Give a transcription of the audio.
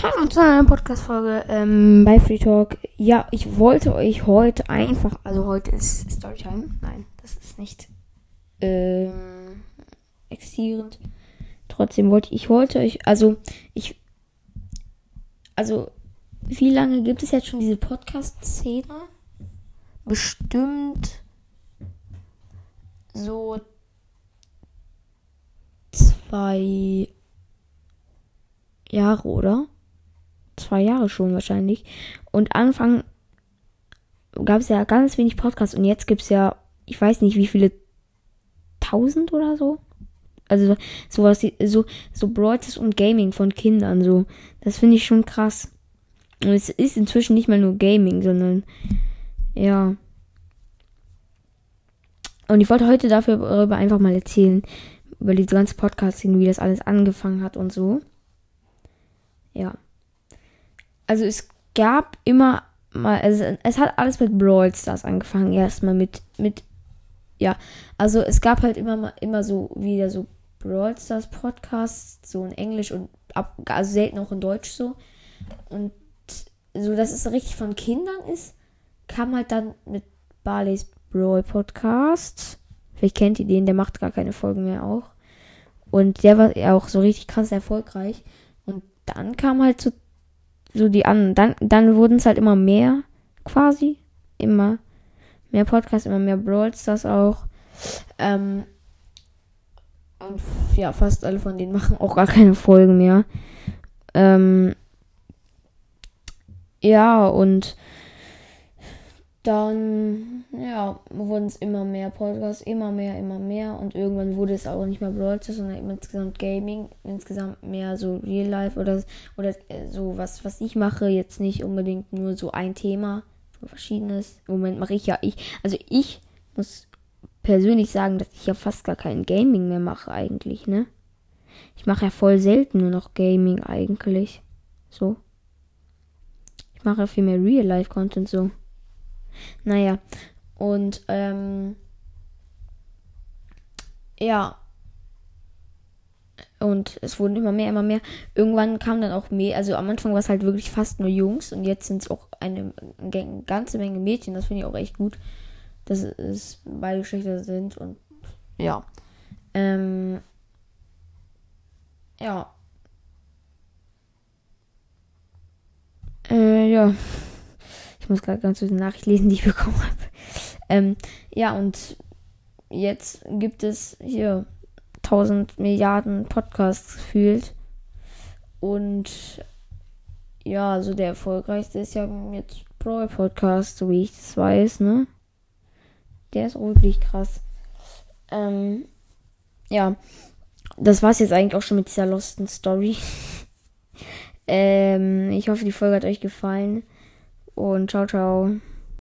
Hallo zu einer Podcast-Folge ähm, bei Free Talk. Ja, ich wollte euch heute einfach, also heute ist Storytime. Nein, das ist nicht ähm, existierend. Trotzdem wollte ich wollte euch, also ich, also wie lange gibt es jetzt schon diese Podcast-Szene? Bestimmt so zwei Jahre, oder? Zwei Jahre schon wahrscheinlich. Und Anfang gab es ja ganz wenig Podcasts und jetzt gibt es ja, ich weiß nicht, wie viele tausend oder so. Also sowas, so, so Broadcast und Gaming von Kindern, so. Das finde ich schon krass. Und es ist inzwischen nicht mal nur Gaming, sondern, ja. Und ich wollte heute dafür darüber einfach mal erzählen, über diese ganze Podcast, wie das alles angefangen hat und so. Ja. Also es gab immer mal, also es hat alles mit Brawl Stars angefangen, erstmal mit, mit, ja, also es gab halt immer mal, immer so wieder so Brawl Stars Podcasts, so in Englisch und ab, also selten auch in Deutsch so. Und so, dass es richtig von Kindern ist, kam halt dann mit Barley's Brawl Podcast. Vielleicht kennt ihr den, der macht gar keine Folgen mehr auch. Und der war ja auch so richtig krass erfolgreich. Und dann kam halt so, so die anderen. Dann, dann wurden es halt immer mehr, quasi. Immer mehr Podcasts, immer mehr Brawl Stars auch. Ähm, und ja, fast alle von denen machen auch gar keine Folgen mehr. Ähm, ja, und dann, ja, wurden es immer mehr Podcasts, immer mehr, immer mehr. Und irgendwann wurde es auch nicht mehr Brawl sondern insgesamt Gaming, insgesamt mehr so Real Life oder, oder äh, so was, was ich mache. Jetzt nicht unbedingt nur so ein Thema, so verschiedenes. Im Moment mache ich ja, ich, also ich muss persönlich sagen, dass ich ja fast gar kein Gaming mehr mache eigentlich, ne? Ich mache ja voll selten nur noch Gaming eigentlich. So. Ich mache ja viel mehr Real-Life-Content so. Naja, und ähm, ja. Und es wurden immer mehr, immer mehr. Irgendwann kam dann auch mehr, also am Anfang war es halt wirklich fast nur Jungs und jetzt sind es auch eine, eine, ganze Menge Mädchen. Das finde ich auch echt gut, dass es beide Geschlechter sind und ja. Ähm, ja. Äh, ja. Ich muss gerade ganz eine Nachricht lesen, die ich bekommen habe. Ähm, ja, und jetzt gibt es hier 1000 Milliarden Podcasts gefühlt. Und ja, also der erfolgreichste ist ja jetzt Brawl Podcast, so wie ich das weiß, ne? Der ist wirklich krass. Ähm, ja, das war's jetzt eigentlich auch schon mit dieser Losten Story. ähm, ich hoffe, die Folge hat euch gefallen und ciao, ciao.